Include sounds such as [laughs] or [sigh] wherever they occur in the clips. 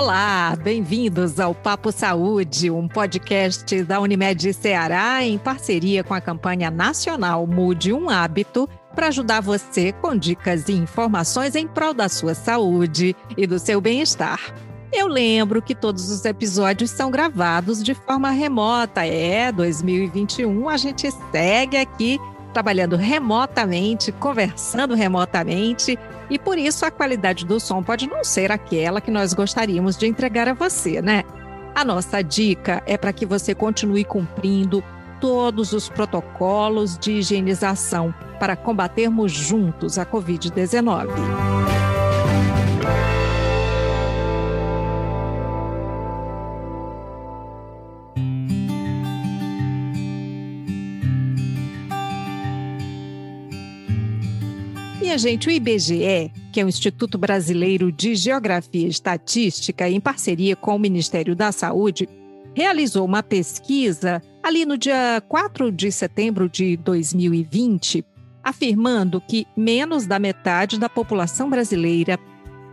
Olá, bem-vindos ao Papo Saúde, um podcast da Unimed Ceará em parceria com a campanha nacional Mude um Hábito para ajudar você com dicas e informações em prol da sua saúde e do seu bem-estar. Eu lembro que todos os episódios são gravados de forma remota. É, 2021 a gente segue aqui trabalhando remotamente, conversando remotamente e por isso a qualidade do som pode não ser aquela que nós gostaríamos de entregar a você, né? A nossa dica é para que você continue cumprindo todos os protocolos de higienização para combatermos juntos a Covid-19. Minha gente, o IBGE, que é o Instituto Brasileiro de Geografia e Estatística, em parceria com o Ministério da Saúde, realizou uma pesquisa ali no dia 4 de setembro de 2020, afirmando que menos da metade da população brasileira,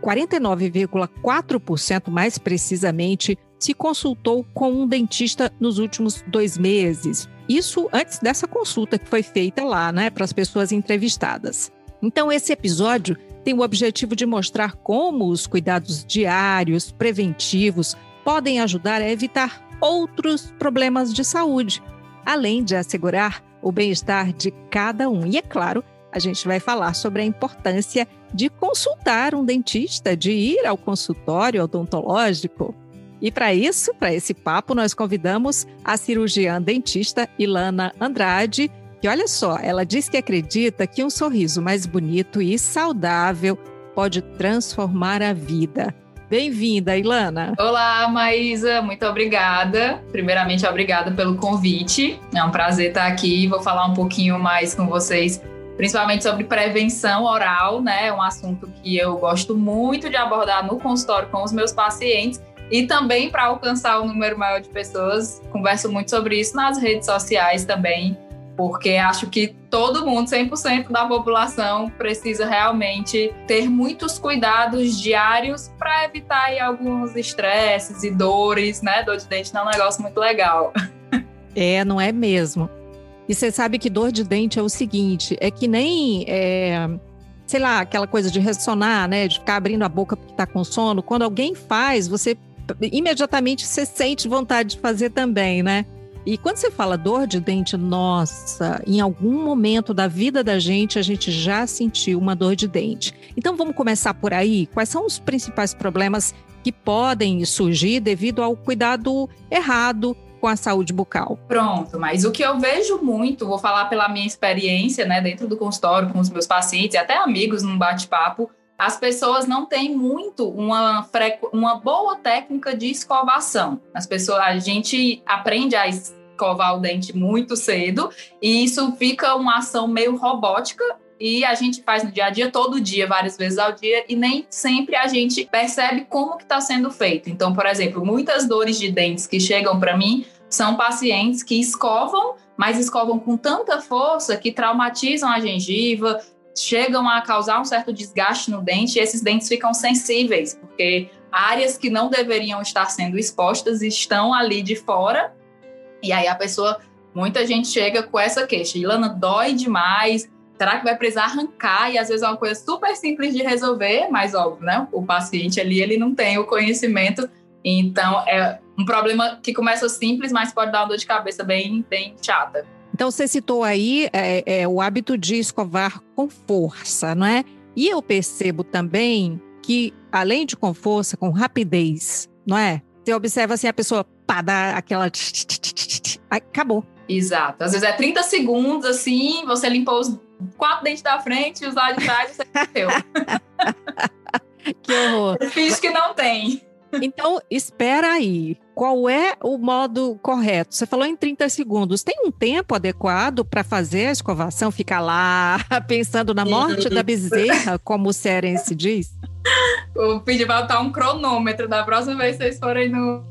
49,4% mais precisamente, se consultou com um dentista nos últimos dois meses. Isso antes dessa consulta que foi feita lá, né, para as pessoas entrevistadas. Então, esse episódio tem o objetivo de mostrar como os cuidados diários, preventivos, podem ajudar a evitar outros problemas de saúde, além de assegurar o bem-estar de cada um. E é claro, a gente vai falar sobre a importância de consultar um dentista, de ir ao consultório odontológico. E para isso, para esse papo, nós convidamos a cirurgiã dentista Ilana Andrade, que olha só, ela diz que acredita que um sorriso mais bonito e saudável pode transformar a vida. Bem-vinda, Ilana. Olá, Maísa, muito obrigada. Primeiramente, obrigada pelo convite. É um prazer estar aqui. Vou falar um pouquinho mais com vocês, principalmente sobre prevenção oral, né? É um assunto que eu gosto muito de abordar no consultório com os meus pacientes e também para alcançar um número maior de pessoas. Converso muito sobre isso nas redes sociais também porque acho que todo mundo, 100% da população, precisa realmente ter muitos cuidados diários para evitar alguns estresses e dores, né? Dor de dente não é um negócio muito legal. [laughs] É, não é mesmo. E você sabe que dor de dente é o seguinte, é que nem, é, sei lá, aquela coisa de ressonar, né? De ficar abrindo a boca porque está com sono. Quando alguém faz, você imediatamente você sente vontade de fazer também, né? E quando você fala dor de dente, nossa, em algum momento da vida da gente a gente já sentiu uma dor de dente. Então vamos começar por aí. Quais são os principais problemas que podem surgir devido ao cuidado errado com a saúde bucal? Pronto, mas o que eu vejo muito, vou falar pela minha experiência, né, dentro do consultório com os meus pacientes até amigos num bate-papo, as pessoas não têm muito uma, uma boa técnica de escovação. As pessoas, a gente aprende a escovar o dente muito cedo, e isso fica uma ação meio robótica e a gente faz no dia a dia, todo dia, várias vezes ao dia, e nem sempre a gente percebe como que está sendo feito. Então, por exemplo, muitas dores de dentes que chegam para mim são pacientes que escovam, mas escovam com tanta força que traumatizam a gengiva, chegam a causar um certo desgaste no dente e esses dentes ficam sensíveis, porque áreas que não deveriam estar sendo expostas estão ali de fora e aí a pessoa, muita gente chega com essa queixa, Ilana, dói demais, será que vai precisar arrancar? E às vezes é uma coisa super simples de resolver, mas óbvio, né? O paciente ali, ele não tem o conhecimento, então é um problema que começa simples, mas pode dar uma dor de cabeça bem, bem chata. Então você citou aí é, é, o hábito de escovar com força, não é? E eu percebo também que, além de com força, com rapidez, não é? Você observa assim a pessoa pá, dá aquela. Acabou. Exato. Às vezes é 30 segundos, assim, você limpou os quatro dentes da frente e os lá de trás você [laughs] meteu. [laughs] que horror. Finge que não tem. Então, espera aí. Qual é o modo correto? Você falou em 30 segundos. Tem um tempo adequado para fazer a escovação? Ficar lá [laughs] pensando na morte da bezerra, como o Serense diz? Vou pedir para botar um cronômetro da próxima vez que vocês forem no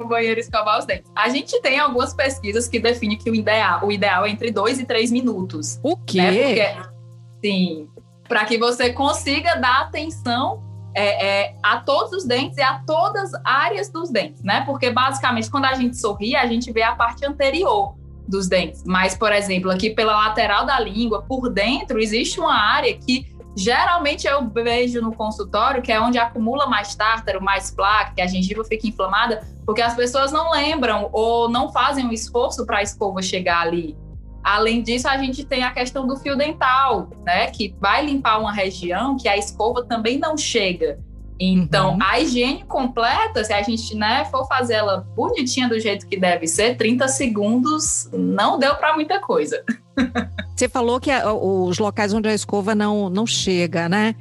no banheiro escovar os dentes. A gente tem algumas pesquisas que definem que o ideal, o ideal é entre dois e três minutos. O quê? Né? Porque, sim, para que você consiga dar atenção é, é, a todos os dentes e a todas as áreas dos dentes, né? Porque basicamente quando a gente sorri, a gente vê a parte anterior dos dentes. Mas, por exemplo, aqui pela lateral da língua, por dentro, existe uma área que geralmente eu vejo no consultório, que é onde acumula mais tártaro, mais placa, que a gengiva fica inflamada, porque as pessoas não lembram ou não fazem um esforço para a escova chegar ali. Além disso, a gente tem a questão do fio dental, né? Que vai limpar uma região que a escova também não chega. Então, uhum. a higiene completa, se a gente né, for fazer ela bonitinha do jeito que deve ser, 30 segundos não deu para muita coisa. [laughs] Você falou que os locais onde a escova não, não chega, né?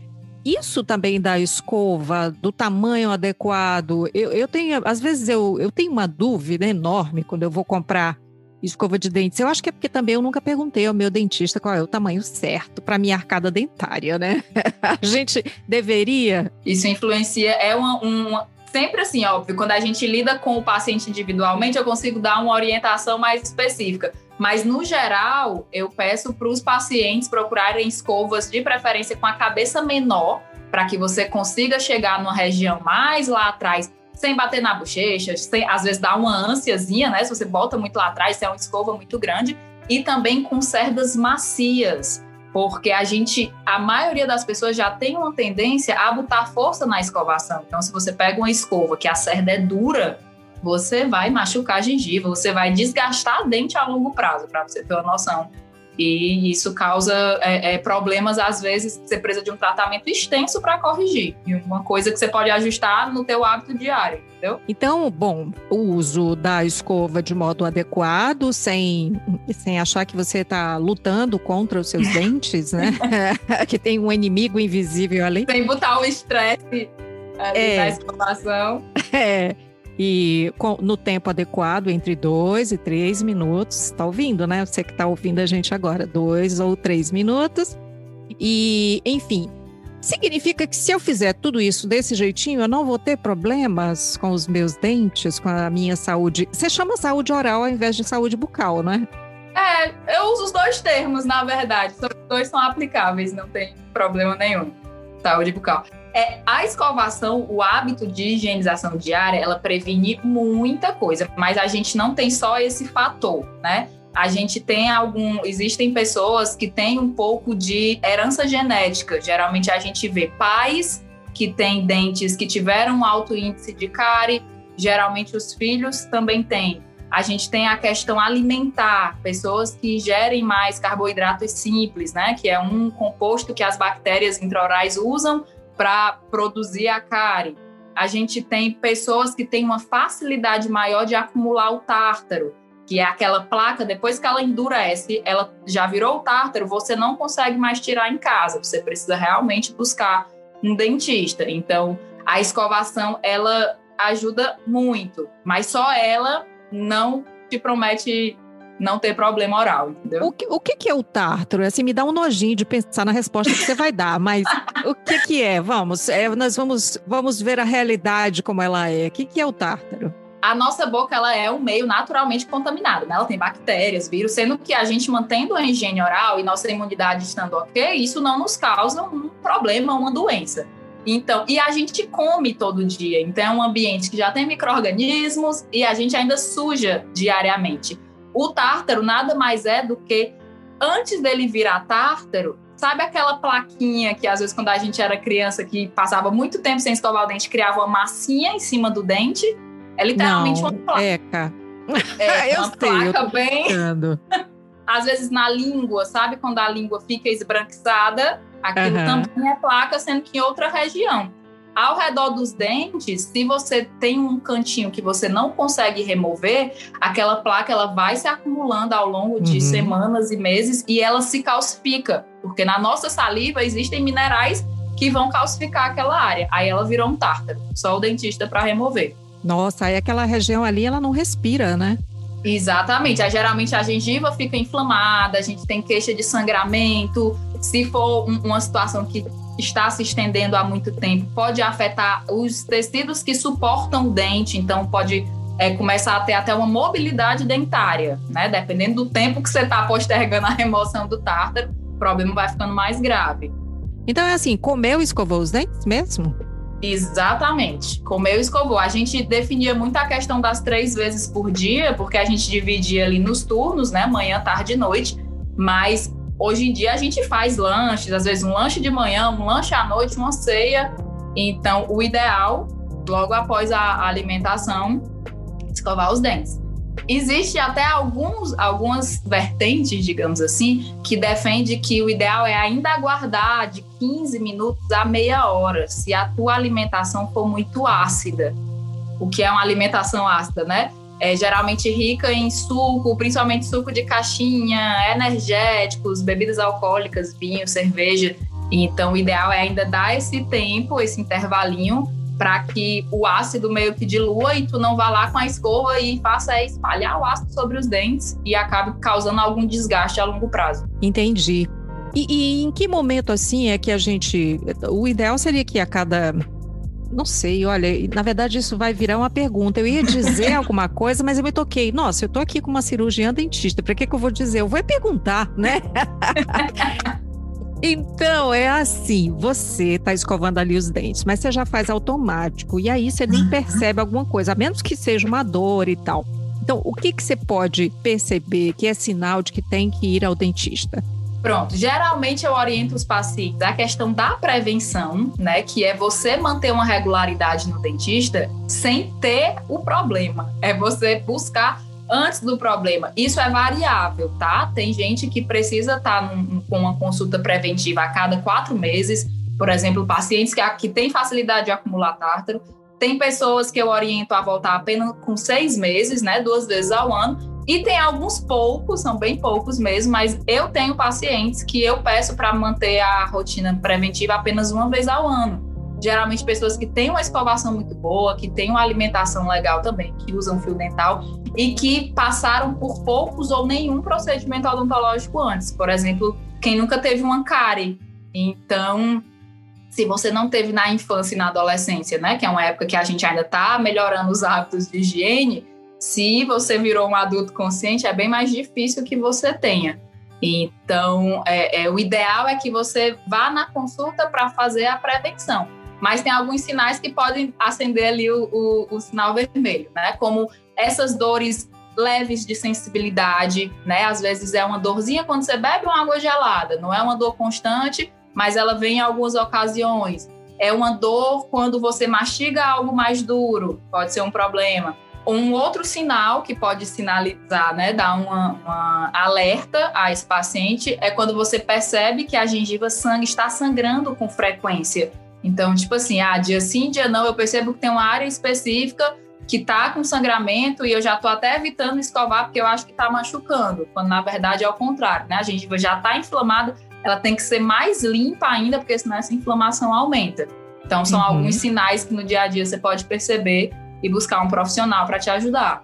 Isso também da escova, do tamanho adequado. Eu, eu tenho, às vezes, eu, eu tenho uma dúvida enorme quando eu vou comprar escova de dentes. Eu acho que é porque também eu nunca perguntei ao meu dentista qual é o tamanho certo para minha arcada dentária, né? [laughs] a gente deveria. Isso influencia, é uma, uma, Sempre assim, óbvio, quando a gente lida com o paciente individualmente, eu consigo dar uma orientação mais específica. Mas, no geral, eu peço para os pacientes procurarem escovas de preferência com a cabeça menor, para que você consiga chegar numa região mais lá atrás sem bater na bochecha, sem, às vezes dá uma ânsiazinha, né? Se você bota muito lá atrás, se é uma escova muito grande, e também com cerdas macias, porque a gente, a maioria das pessoas já tem uma tendência a botar força na escovação. Então, se você pega uma escova que a cerda é dura, você vai machucar a gengiva, você vai desgastar a dente a longo prazo, para você ter uma noção e isso causa é, é, problemas, às vezes, que você precisa de um tratamento extenso para corrigir. E uma coisa que você pode ajustar no teu hábito diário, entendeu? Então, bom, o uso da escova de modo adequado, sem, sem achar que você está lutando contra os seus [laughs] dentes, né? [laughs] que tem um inimigo invisível ali. Sem botar o estresse é, na escovação. É e com, no tempo adequado, entre dois e três minutos. Está ouvindo, né? Você que está ouvindo a gente agora, dois ou três minutos. E, enfim, significa que se eu fizer tudo isso desse jeitinho, eu não vou ter problemas com os meus dentes, com a minha saúde. Você chama saúde oral ao invés de saúde bucal, não é? É, eu uso os dois termos, na verdade. Os dois são aplicáveis, não tem problema nenhum. Saúde bucal. É, a escovação, o hábito de higienização diária, ela previne muita coisa, mas a gente não tem só esse fator, né? A gente tem algum. Existem pessoas que têm um pouco de herança genética. Geralmente a gente vê pais que têm dentes que tiveram alto índice de cárie, geralmente os filhos também têm. A gente tem a questão alimentar, pessoas que gerem mais carboidratos simples, né? Que é um composto que as bactérias intraorais usam para produzir a cárie. A gente tem pessoas que têm uma facilidade maior de acumular o tártaro, que é aquela placa, depois que ela endurece, ela já virou o tártaro, você não consegue mais tirar em casa, você precisa realmente buscar um dentista. Então, a escovação, ela ajuda muito, mas só ela não te promete não ter problema oral, entendeu? O que, o que, que é o tártaro? Assim, me dá um nojinho de pensar na resposta que você vai dar, mas o que, que é? Vamos, é, nós vamos, vamos ver a realidade como ela é. O que, que é o tártaro? a nossa boca ela é um meio naturalmente contaminado, né? Ela tem bactérias, vírus, sendo que a gente mantendo a higiene oral e nossa imunidade estando ok, isso não nos causa um problema, uma doença. Então, e a gente come todo dia, então é um ambiente que já tem micro-organismos e a gente ainda suja diariamente. O tártaro nada mais é do que, antes dele virar tártaro, sabe aquela plaquinha que às vezes quando a gente era criança que passava muito tempo sem escovar o dente, criava uma massinha em cima do dente? É literalmente Não, uma placa. Eca. É, [laughs] eu uma sei, placa bem. [laughs] às vezes na língua, sabe quando a língua fica esbranquiçada? Aquilo uhum. também é placa, sendo que em outra região. Ao redor dos dentes, se você tem um cantinho que você não consegue remover, aquela placa ela vai se acumulando ao longo de uhum. semanas e meses e ela se calcifica, porque na nossa saliva existem minerais que vão calcificar aquela área. Aí ela virou um tártaro, só o dentista para remover. Nossa, aí aquela região ali ela não respira, né? Exatamente. Aí, geralmente a gengiva fica inflamada, a gente tem queixa de sangramento. Se for uma situação que está se estendendo há muito tempo, pode afetar os tecidos que suportam o dente, então pode é, começar a ter até uma mobilidade dentária, né? Dependendo do tempo que você está postergando a remoção do tártaro, o problema vai ficando mais grave. Então é assim, comeu e escovou os dentes mesmo? Exatamente. Comeu e escovou. A gente definia muito a questão das três vezes por dia, porque a gente dividia ali nos turnos, né? Manhã, tarde e noite. Mas hoje em dia a gente faz lanches, às vezes um lanche de manhã, um lanche à noite, uma ceia. Então, o ideal, logo após a alimentação, escovar os dentes. Existe até alguns, algumas vertentes, digamos assim, que defende que o ideal é ainda aguardar de 15 minutos a meia hora, se a tua alimentação for muito ácida. O que é uma alimentação ácida, né? É geralmente rica em suco, principalmente suco de caixinha, energéticos, bebidas alcoólicas, vinho, cerveja. Então, o ideal é ainda dar esse tempo, esse intervalinho, para que o ácido meio que dilua e tu não vá lá com a escova e faça espalhar o ácido sobre os dentes e acabe causando algum desgaste a longo prazo. Entendi. E, e em que momento assim é que a gente. O ideal seria que a cada não sei, olha, na verdade isso vai virar uma pergunta. Eu ia dizer [laughs] alguma coisa, mas eu me toquei. Nossa, eu tô aqui com uma cirurgiã dentista, para que, que eu vou dizer? Eu vou perguntar, né? [laughs] Então, é assim, você está escovando ali os dentes, mas você já faz automático, e aí você nem uhum. percebe alguma coisa, a menos que seja uma dor e tal. Então, o que, que você pode perceber que é sinal de que tem que ir ao dentista? Pronto, geralmente eu oriento os pacientes a questão da prevenção, né? Que é você manter uma regularidade no dentista sem ter o problema. É você buscar antes do problema. Isso é variável, tá? Tem gente que precisa estar tá com uma consulta preventiva a cada quatro meses, por exemplo, pacientes que, que têm facilidade de acumular tártaro. Tem pessoas que eu oriento a voltar apenas com seis meses, né? Duas vezes ao ano. E tem alguns poucos, são bem poucos mesmo, mas eu tenho pacientes que eu peço para manter a rotina preventiva apenas uma vez ao ano geralmente pessoas que têm uma escovação muito boa, que têm uma alimentação legal também, que usam fio dental e que passaram por poucos ou nenhum procedimento odontológico antes. Por exemplo, quem nunca teve uma cárie. Então, se você não teve na infância e na adolescência, né, que é uma época que a gente ainda está melhorando os hábitos de higiene, se você virou um adulto consciente, é bem mais difícil que você tenha. Então, é, é, o ideal é que você vá na consulta para fazer a prevenção mas tem alguns sinais que podem acender ali o, o, o sinal vermelho, né? Como essas dores leves de sensibilidade, né? Às vezes é uma dorzinha quando você bebe uma água gelada, não é uma dor constante, mas ela vem em algumas ocasiões. É uma dor quando você mastiga algo mais duro, pode ser um problema. Um outro sinal que pode sinalizar, né, dar uma, uma alerta a esse paciente é quando você percebe que a gengiva sangue está sangrando com frequência. Então, tipo assim, ah, dia sim, dia não, eu percebo que tem uma área específica que tá com sangramento e eu já tô até evitando escovar porque eu acho que tá machucando, quando na verdade é o contrário, né? A gengiva já tá inflamada, ela tem que ser mais limpa ainda, porque senão essa inflamação aumenta. Então, são uhum. alguns sinais que no dia a dia você pode perceber e buscar um profissional para te ajudar.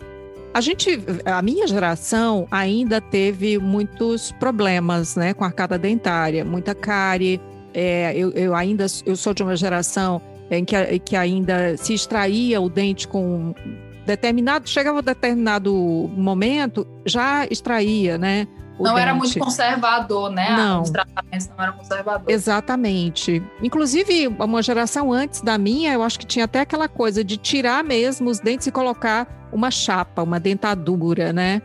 A gente, a minha geração ainda teve muitos problemas, né, com arcada dentária, muita cárie, é, eu, eu, ainda eu sou de uma geração em que, que ainda se extraía o dente com determinado, chegava a determinado momento, já extraía, né? Não dente. era muito conservador, né? Não. Os tratamentos não eram conservadores. Exatamente. Inclusive, uma geração antes da minha, eu acho que tinha até aquela coisa de tirar mesmo os dentes e colocar uma chapa, uma dentadura, né?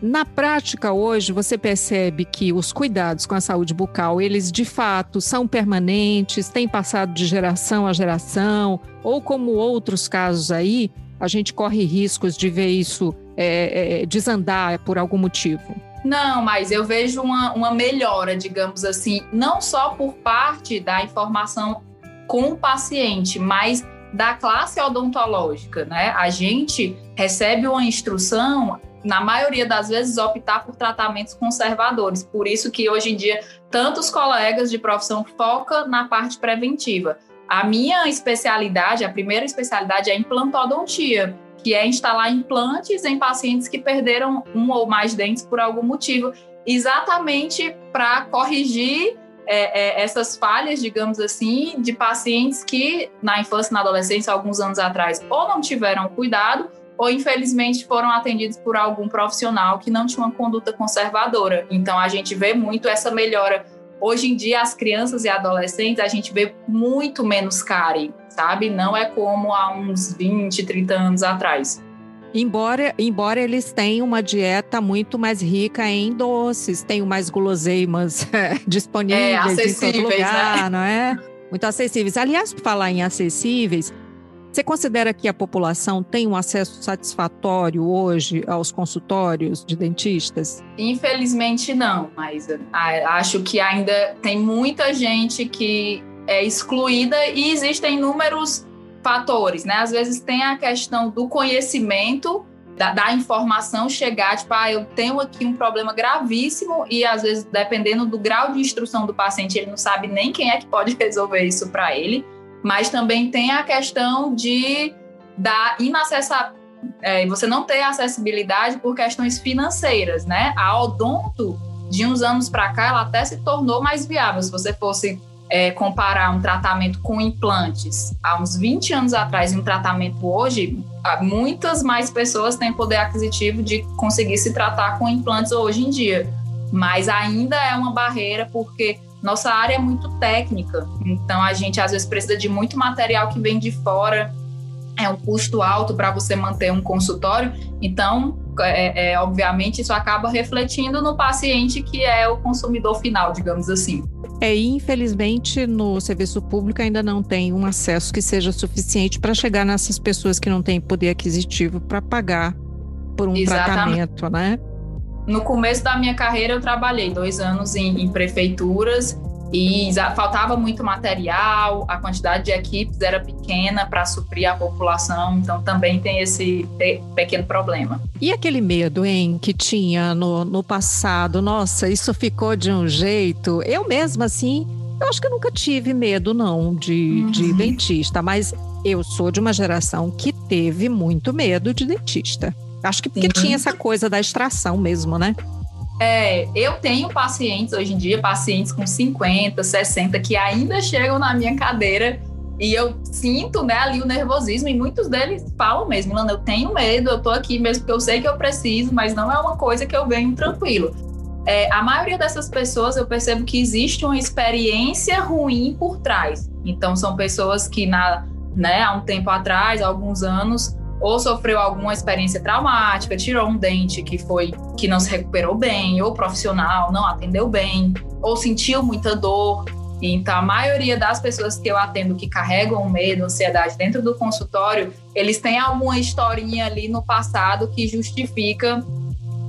Na prática, hoje, você percebe que os cuidados com a saúde bucal, eles de fato são permanentes, têm passado de geração a geração, ou como outros casos aí, a gente corre riscos de ver isso é, é, desandar por algum motivo. Não, mas eu vejo uma, uma melhora, digamos assim, não só por parte da informação com o paciente, mas da classe odontológica, né? A gente recebe uma instrução na maioria das vezes, optar por tratamentos conservadores. Por isso que hoje em dia tantos colegas de profissão focam na parte preventiva. A minha especialidade, a primeira especialidade é implantodontia, que é instalar implantes em pacientes que perderam um ou mais dentes por algum motivo, exatamente para corrigir é, é, essas falhas, digamos assim, de pacientes que na infância e na adolescência, alguns anos atrás, ou não tiveram cuidado ou infelizmente foram atendidos por algum profissional que não tinha uma conduta conservadora. Então a gente vê muito essa melhora Hoje em dia, as crianças e adolescentes, a gente vê muito menos cárie, sabe? Não é como há uns 20, 30 anos atrás. Embora, embora eles tenham uma dieta muito mais rica em doces, tenham mais guloseimas [laughs] disponíveis é, em todo lugar, né? não é? Muito acessíveis. Aliás, por falar em acessíveis, você considera que a população tem um acesso satisfatório hoje aos consultórios de dentistas? Infelizmente não, mas ah, acho que ainda tem muita gente que é excluída e existem inúmeros fatores, né? Às vezes tem a questão do conhecimento, da, da, informação chegar, tipo, ah, eu tenho aqui um problema gravíssimo e às vezes, dependendo do grau de instrução do paciente, ele não sabe nem quem é que pode [laughs] resolver isso para ele mas também tem a questão de da inacessibilidade, é, você não ter acessibilidade por questões financeiras, né? A odonto, de uns anos para cá, ela até se tornou mais viável. Se você fosse é, comparar um tratamento com implantes há uns 20 anos atrás e um tratamento hoje, muitas mais pessoas têm poder aquisitivo de conseguir se tratar com implantes hoje em dia. Mas ainda é uma barreira porque nossa área é muito técnica, então a gente às vezes precisa de muito material que vem de fora, é um custo alto para você manter um consultório, então, é, é, obviamente, isso acaba refletindo no paciente que é o consumidor final, digamos assim. É, infelizmente, no serviço público ainda não tem um acesso que seja suficiente para chegar nessas pessoas que não têm poder aquisitivo para pagar por um Exatamente. tratamento, né? No começo da minha carreira, eu trabalhei dois anos em, em prefeituras e faltava muito material, a quantidade de equipes era pequena para suprir a população, então também tem esse pequeno problema. E aquele medo, hein, que tinha no, no passado? Nossa, isso ficou de um jeito. Eu mesma, assim, eu acho que eu nunca tive medo, não, de, uhum. de dentista, mas eu sou de uma geração que teve muito medo de dentista. Acho que porque Sim. tinha essa coisa da extração mesmo, né? É, eu tenho pacientes hoje em dia, pacientes com 50, 60, que ainda chegam na minha cadeira e eu sinto né, ali o nervosismo, e muitos deles falam mesmo, Lana, eu tenho medo, eu tô aqui mesmo porque eu sei que eu preciso, mas não é uma coisa que eu venho tranquilo. É, a maioria dessas pessoas eu percebo que existe uma experiência ruim por trás. Então, são pessoas que na, né, há um tempo atrás, há alguns anos, ou sofreu alguma experiência traumática, tirou um dente que foi que não se recuperou bem, ou profissional não atendeu bem, ou sentiu muita dor. Então, a maioria das pessoas que eu atendo que carregam medo, ansiedade dentro do consultório, eles têm alguma historinha ali no passado que justifica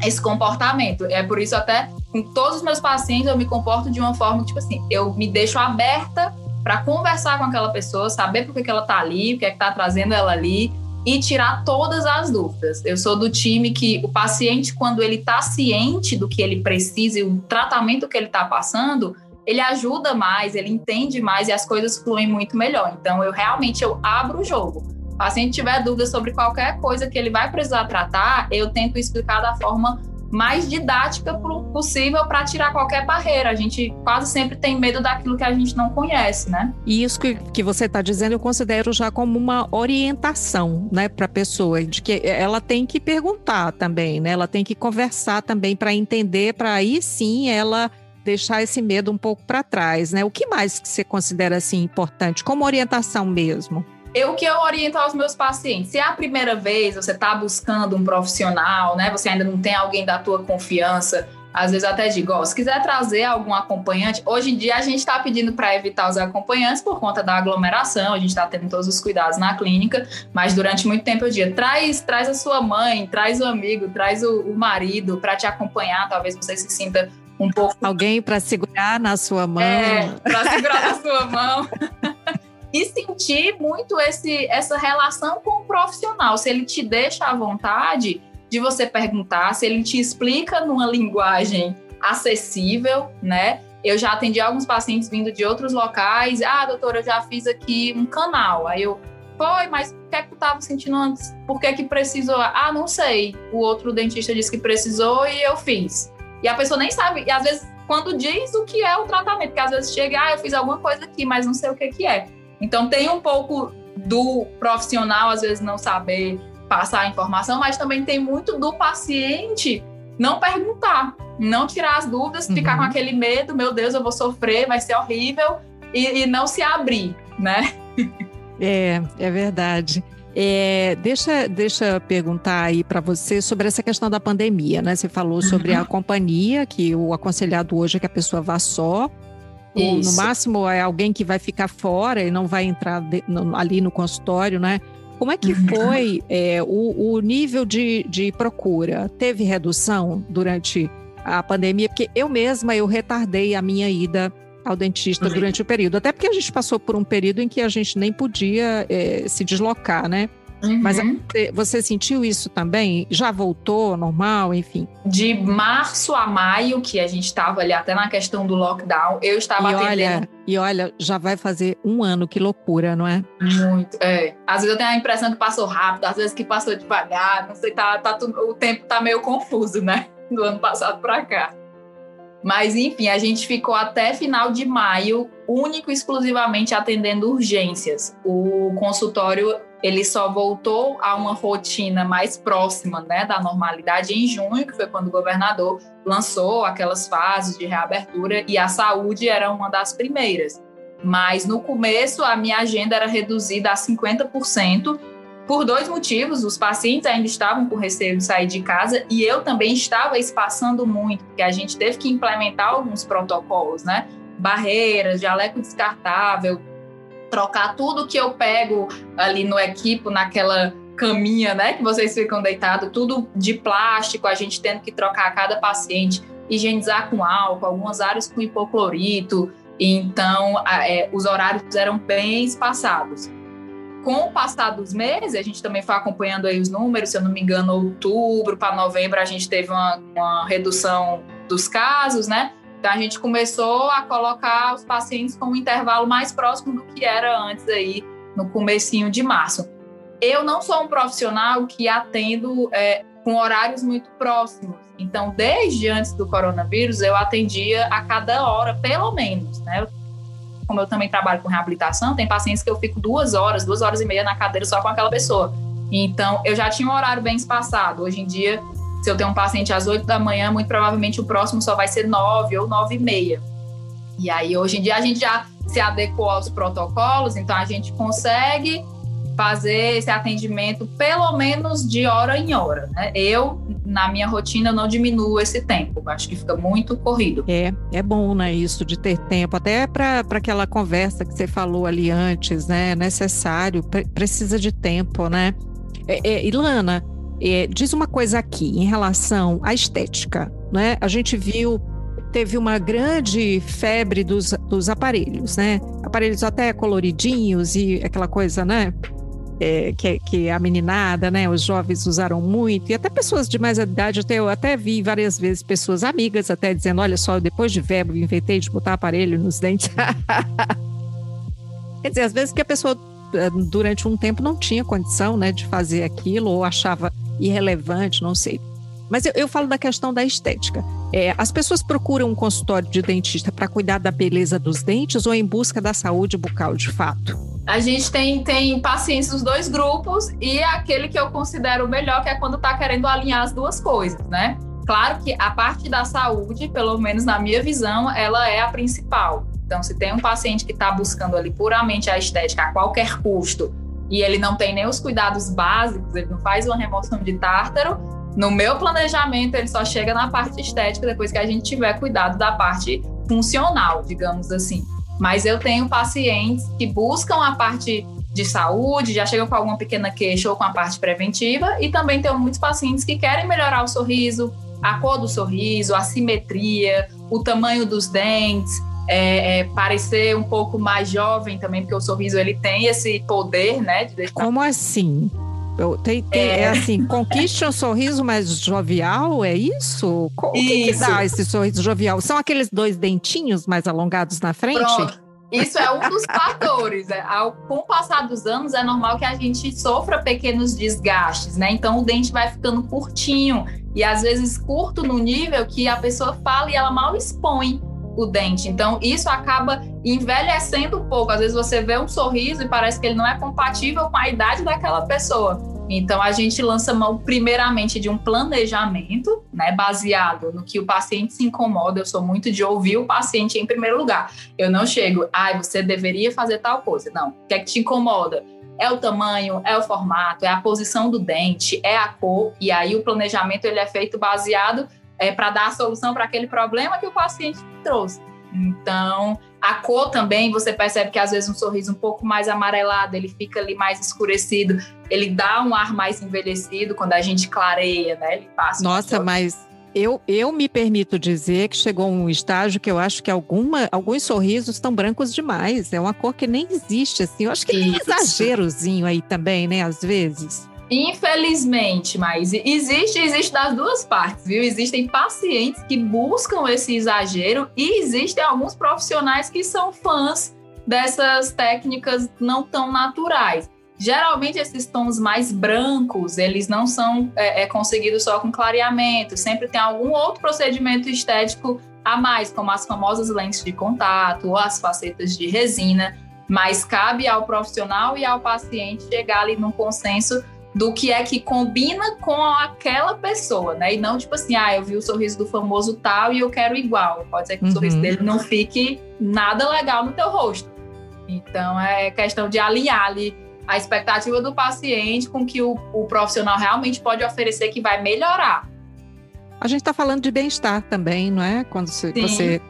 esse comportamento. É por isso até com todos os meus pacientes eu me comporto de uma forma tipo assim, eu me deixo aberta para conversar com aquela pessoa, saber por que, ela está ali, o que é que está trazendo ela ali, e tirar todas as dúvidas. Eu sou do time que o paciente, quando ele está ciente do que ele precisa e o tratamento que ele está passando, ele ajuda mais, ele entende mais e as coisas fluem muito melhor. Então, eu realmente eu abro o jogo. O paciente tiver dúvida sobre qualquer coisa que ele vai precisar tratar, eu tento explicar da forma mais didática possível para tirar qualquer barreira. A gente quase sempre tem medo daquilo que a gente não conhece, né? E isso que, que você está dizendo, eu considero já como uma orientação, né, para a pessoa, de que ela tem que perguntar também, né? Ela tem que conversar também para entender, para aí sim ela deixar esse medo um pouco para trás, né? O que mais que você considera assim importante, como orientação mesmo? Eu que eu oriento aos meus pacientes, se é a primeira vez você está buscando um profissional, né? Você ainda não tem alguém da tua confiança, às vezes até digo, ó, se quiser trazer algum acompanhante, hoje em dia a gente está pedindo para evitar os acompanhantes por conta da aglomeração, a gente está tendo todos os cuidados na clínica, mas durante muito tempo eu digo, traz, traz a sua mãe, traz o amigo, traz o, o marido para te acompanhar, talvez você se sinta um pouco. Alguém para segurar na sua mão. É, para segurar na sua mão. [laughs] e sentir muito esse, essa relação com o profissional. Se ele te deixa à vontade de você perguntar, se ele te explica numa linguagem acessível, né? Eu já atendi alguns pacientes vindo de outros locais. Ah, doutora, eu já fiz aqui um canal. Aí eu, foi, mas o que é que tu estava sentindo antes? Por que que precisou? Ah, não sei. O outro dentista disse que precisou e eu fiz. E a pessoa nem sabe. E às vezes, quando diz o que é o tratamento, porque às vezes chega, ah, eu fiz alguma coisa aqui, mas não sei o que que é. Então tem um pouco do profissional às vezes não saber passar a informação, mas também tem muito do paciente não perguntar, não tirar as dúvidas, uhum. ficar com aquele medo, meu Deus, eu vou sofrer, vai ser horrível, e, e não se abrir, né? É, é verdade. É, deixa, deixa eu perguntar aí para você sobre essa questão da pandemia, né? Você falou sobre uhum. a companhia, que o aconselhado hoje é que a pessoa vá só. Ou, no máximo é alguém que vai ficar fora e não vai entrar de, no, ali no consultório, né? Como é que uhum. foi é, o, o, nível de, de procura? Teve redução durante a pandemia? Porque eu mesma eu retardei a minha ida ao dentista uhum. durante o período, até porque a gente passou por um período em que a gente nem podia é, se deslocar, né? Uhum. Mas você sentiu isso também? Já voltou normal, enfim? De março a maio, que a gente estava ali até na questão do lockdown, eu estava e atendendo. Olha, e olha, já vai fazer um ano, que loucura, não é? Muito, é. Às vezes eu tenho a impressão que passou rápido, às vezes que passou devagar, não sei, tá, tá o tempo tá meio confuso, né? [laughs] Do ano passado para cá. Mas, enfim, a gente ficou até final de maio, único e exclusivamente atendendo urgências. O consultório ele só voltou a uma rotina mais próxima né, da normalidade em junho, que foi quando o governador lançou aquelas fases de reabertura e a saúde era uma das primeiras. Mas no começo a minha agenda era reduzida a 50%, por dois motivos. Os pacientes ainda estavam com receio de sair de casa e eu também estava espaçando muito, porque a gente teve que implementar alguns protocolos, né? Barreiras, jaleco descartável, trocar tudo que eu pego ali no equipo, naquela caminha, né, que vocês ficam deitados, tudo de plástico, a gente tendo que trocar a cada paciente, higienizar com álcool, algumas áreas com hipoclorito, então é, os horários eram bem espaçados. Com o passar dos meses, a gente também foi acompanhando aí os números, se eu não me engano, outubro para novembro a gente teve uma, uma redução dos casos, né? Então a gente começou a colocar os pacientes com um intervalo mais próximo do que era antes aí no comecinho de março. Eu não sou um profissional que atendo é, com horários muito próximos. Então, desde antes do coronavírus, eu atendia a cada hora, pelo menos, né? Como eu também trabalho com reabilitação, tem pacientes que eu fico duas horas, duas horas e meia na cadeira só com aquela pessoa. Então, eu já tinha um horário bem espaçado. Hoje em dia, se eu tenho um paciente às 8 da manhã, muito provavelmente o próximo só vai ser 9 ou 9 e meia. E aí, hoje em dia, a gente já se adequou aos protocolos, então a gente consegue fazer esse atendimento pelo menos de hora em hora. Né? Eu, na minha rotina, não diminuo esse tempo. Acho que fica muito corrido. É, é bom, né, isso de ter tempo, até para aquela conversa que você falou ali antes, né? É necessário, pre precisa de tempo, né? É, é, Ilana, é, diz uma coisa aqui em relação à estética, né? A gente viu teve uma grande febre dos, dos aparelhos, né? Aparelhos até coloridinhos e aquela coisa, né? É, que, que a meninada, né? Os jovens usaram muito, e até pessoas de mais idade, até, eu até vi várias vezes pessoas amigas até dizendo: olha só, depois de verbo, inventei de botar aparelho nos dentes. [laughs] Quer dizer, às vezes que a pessoa eh, durante um tempo não tinha condição né, de fazer aquilo, ou achava irrelevante, não sei. Mas eu, eu falo da questão da estética. É, as pessoas procuram um consultório de dentista para cuidar da beleza dos dentes ou em busca da saúde bucal de fato? A gente tem, tem pacientes dos dois grupos e aquele que eu considero melhor, que é quando está querendo alinhar as duas coisas, né? Claro que a parte da saúde, pelo menos na minha visão, ela é a principal. Então, se tem um paciente que está buscando ali puramente a estética a qualquer custo, e ele não tem nem os cuidados básicos, ele não faz uma remoção de tártaro, no meu planejamento ele só chega na parte estética depois que a gente tiver cuidado da parte funcional, digamos assim. Mas eu tenho pacientes que buscam a parte de saúde, já chegam com alguma pequena queixa ou com a parte preventiva, e também tenho muitos pacientes que querem melhorar o sorriso, a cor do sorriso, a simetria, o tamanho dos dentes, é, é, parecer um pouco mais jovem também, porque o sorriso ele tem esse poder, né? De deixar... Como assim? Eu, tem, tem, é... é... assim, [laughs] conquiste um sorriso mais jovial, é isso? O que, que, dá esse sorriso jovial? São aqueles dois dentinhos mais alongados na frente? Pronto. Isso é um dos [laughs] fatores. É, ao, com o passar dos anos, é normal que a gente sofra pequenos desgastes, né? Então, o dente vai ficando curtinho e às vezes curto no nível que a pessoa fala e ela mal expõe o dente. Então, isso acaba envelhecendo um pouco. Às vezes você vê um sorriso e parece que ele não é compatível com a idade daquela pessoa. Então a gente lança mão primeiramente de um planejamento, né, baseado no que o paciente se incomoda. Eu sou muito de ouvir o paciente em primeiro lugar. Eu não chego, ai, ah, você deveria fazer tal coisa. Não. O que é que te incomoda? É o tamanho, é o formato, é a posição do dente, é a cor. E aí o planejamento ele é feito baseado é, para dar a solução para aquele problema que o paciente trouxe. Então, a cor também, você percebe que às vezes um sorriso um pouco mais amarelado, ele fica ali mais escurecido, ele dá um ar mais envelhecido quando a gente clareia, né? Ele passa. Nossa, mas eu, eu me permito dizer que chegou um estágio que eu acho que alguma, alguns sorrisos estão brancos demais. É uma cor que nem existe, assim. Eu acho que tem um exagerozinho aí também, né? Às vezes. Infelizmente, mas existe, existe das duas partes, viu? Existem pacientes que buscam esse exagero e existem alguns profissionais que são fãs dessas técnicas não tão naturais. Geralmente esses tons mais brancos, eles não são é, é, conseguidos só com clareamento, sempre tem algum outro procedimento estético a mais, como as famosas lentes de contato ou as facetas de resina, mas cabe ao profissional e ao paciente chegar ali num consenso do que é que combina com aquela pessoa, né? E não tipo assim, ah, eu vi o sorriso do famoso tal e eu quero igual. Pode ser que uhum. o sorriso dele não fique nada legal no teu rosto. Então é questão de alinhar ali a expectativa do paciente com que o, o profissional realmente pode oferecer que vai melhorar. A gente está falando de bem-estar também, não é? Quando você, você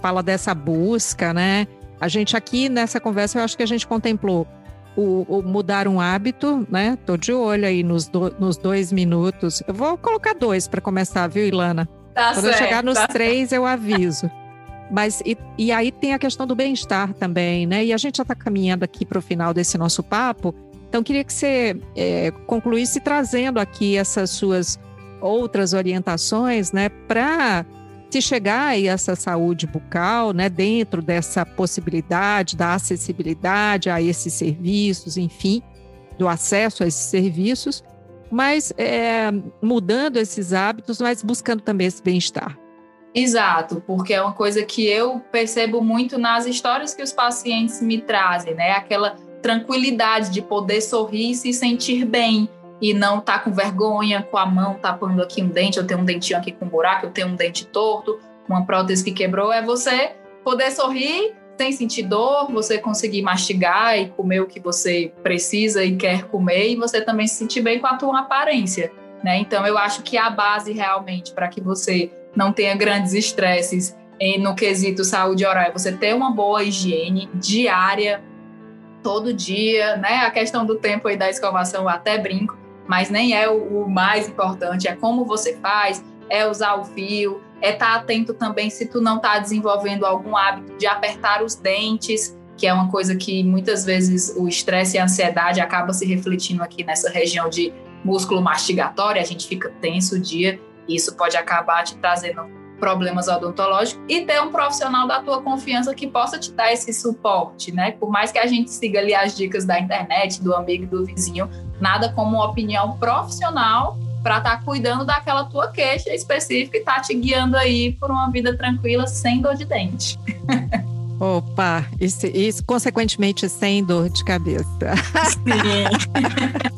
fala dessa busca, né? A gente aqui nessa conversa, eu acho que a gente contemplou o, o, mudar um hábito, né? Tô de olho aí nos, do, nos dois minutos. Eu vou colocar dois para começar, viu, Ilana? Tá Quando certo, eu chegar nos tá três, certo. eu aviso. Mas e, e, aí tem a questão do bem-estar também, né? E a gente já está caminhando aqui para o final desse nosso papo. Então, queria que você é, concluísse trazendo aqui essas suas outras orientações, né? Para se chegar a essa saúde bucal, né, dentro dessa possibilidade da acessibilidade a esses serviços, enfim, do acesso a esses serviços, mas é, mudando esses hábitos, mas buscando também esse bem-estar. Exato, porque é uma coisa que eu percebo muito nas histórias que os pacientes me trazem, né? Aquela tranquilidade de poder sorrir e se sentir bem e não tá com vergonha, com a mão tapando aqui um dente, eu tenho um dentinho aqui com um buraco, eu tenho um dente torto, uma prótese que quebrou, é você poder sorrir sem sentir dor, você conseguir mastigar e comer o que você precisa e quer comer e você também se sentir bem com a tua aparência, né? Então eu acho que a base realmente para que você não tenha grandes estresses no quesito saúde oral é você ter uma boa higiene diária todo dia, né? A questão do tempo aí da escovação eu até brinco, mas nem é o, o mais importante, é como você faz, é usar o fio, é estar tá atento também se tu não está desenvolvendo algum hábito de apertar os dentes, que é uma coisa que muitas vezes o estresse e a ansiedade acaba se refletindo aqui nessa região de músculo mastigatório, a gente fica tenso o dia, e isso pode acabar te trazendo problemas odontológicos e ter um profissional da tua confiança que possa te dar esse suporte, né? Por mais que a gente siga ali as dicas da internet, do amigo, do vizinho, nada como uma opinião profissional para estar tá cuidando daquela tua queixa específica e estar tá te guiando aí por uma vida tranquila sem dor de dente. [laughs] Opa, isso, isso consequentemente sem dor de cabeça. Sim.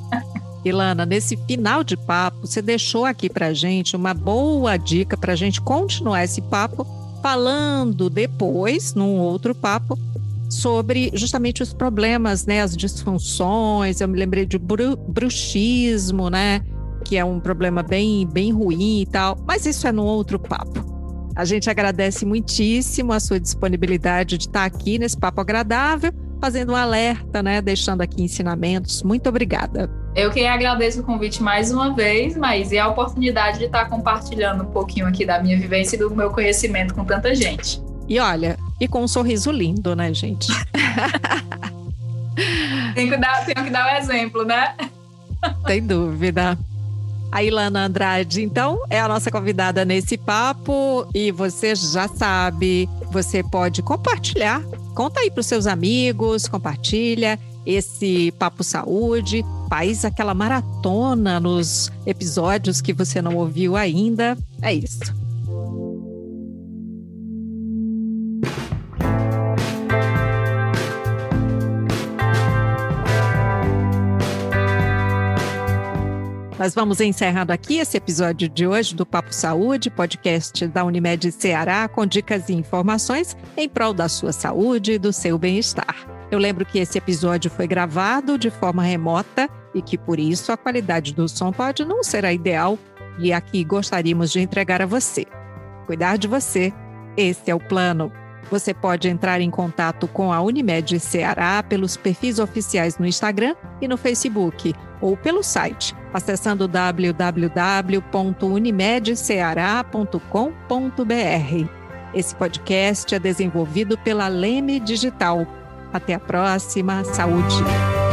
[laughs] Ilana, nesse final de papo, você deixou aqui para gente uma boa dica para a gente continuar esse papo, falando depois, num outro papo, sobre justamente os problemas, né, as disfunções. Eu me lembrei de bru bruxismo, né, que é um problema bem, bem ruim e tal. Mas isso é num outro papo. A gente agradece muitíssimo a sua disponibilidade de estar aqui nesse papo agradável, fazendo um alerta, né, deixando aqui ensinamentos. Muito obrigada. Eu que agradeço o convite mais uma vez, mas e a oportunidade de estar compartilhando um pouquinho aqui da minha vivência e do meu conhecimento com tanta gente. E olha, e com um sorriso lindo, né, gente? [laughs] tenho, que dar, tenho que dar o um exemplo, né? Sem dúvida. A Ilana Andrade, então, é a nossa convidada nesse papo e você já sabe, você pode compartilhar. Conta aí para os seus amigos, compartilha esse Papo Saúde, faz aquela maratona nos episódios que você não ouviu ainda. É isso. Nós vamos encerrando aqui esse episódio de hoje do Papo Saúde, podcast da Unimed Ceará, com dicas e informações em prol da sua saúde e do seu bem-estar. Eu lembro que esse episódio foi gravado de forma remota e que por isso a qualidade do som pode não ser a ideal e aqui gostaríamos de entregar a você. Cuidar de você, esse é o plano. Você pode entrar em contato com a Unimed Ceará pelos perfis oficiais no Instagram e no Facebook ou pelo site, acessando www.unimedceará.com.br. Esse podcast é desenvolvido pela Leme Digital. Até a próxima. Saúde!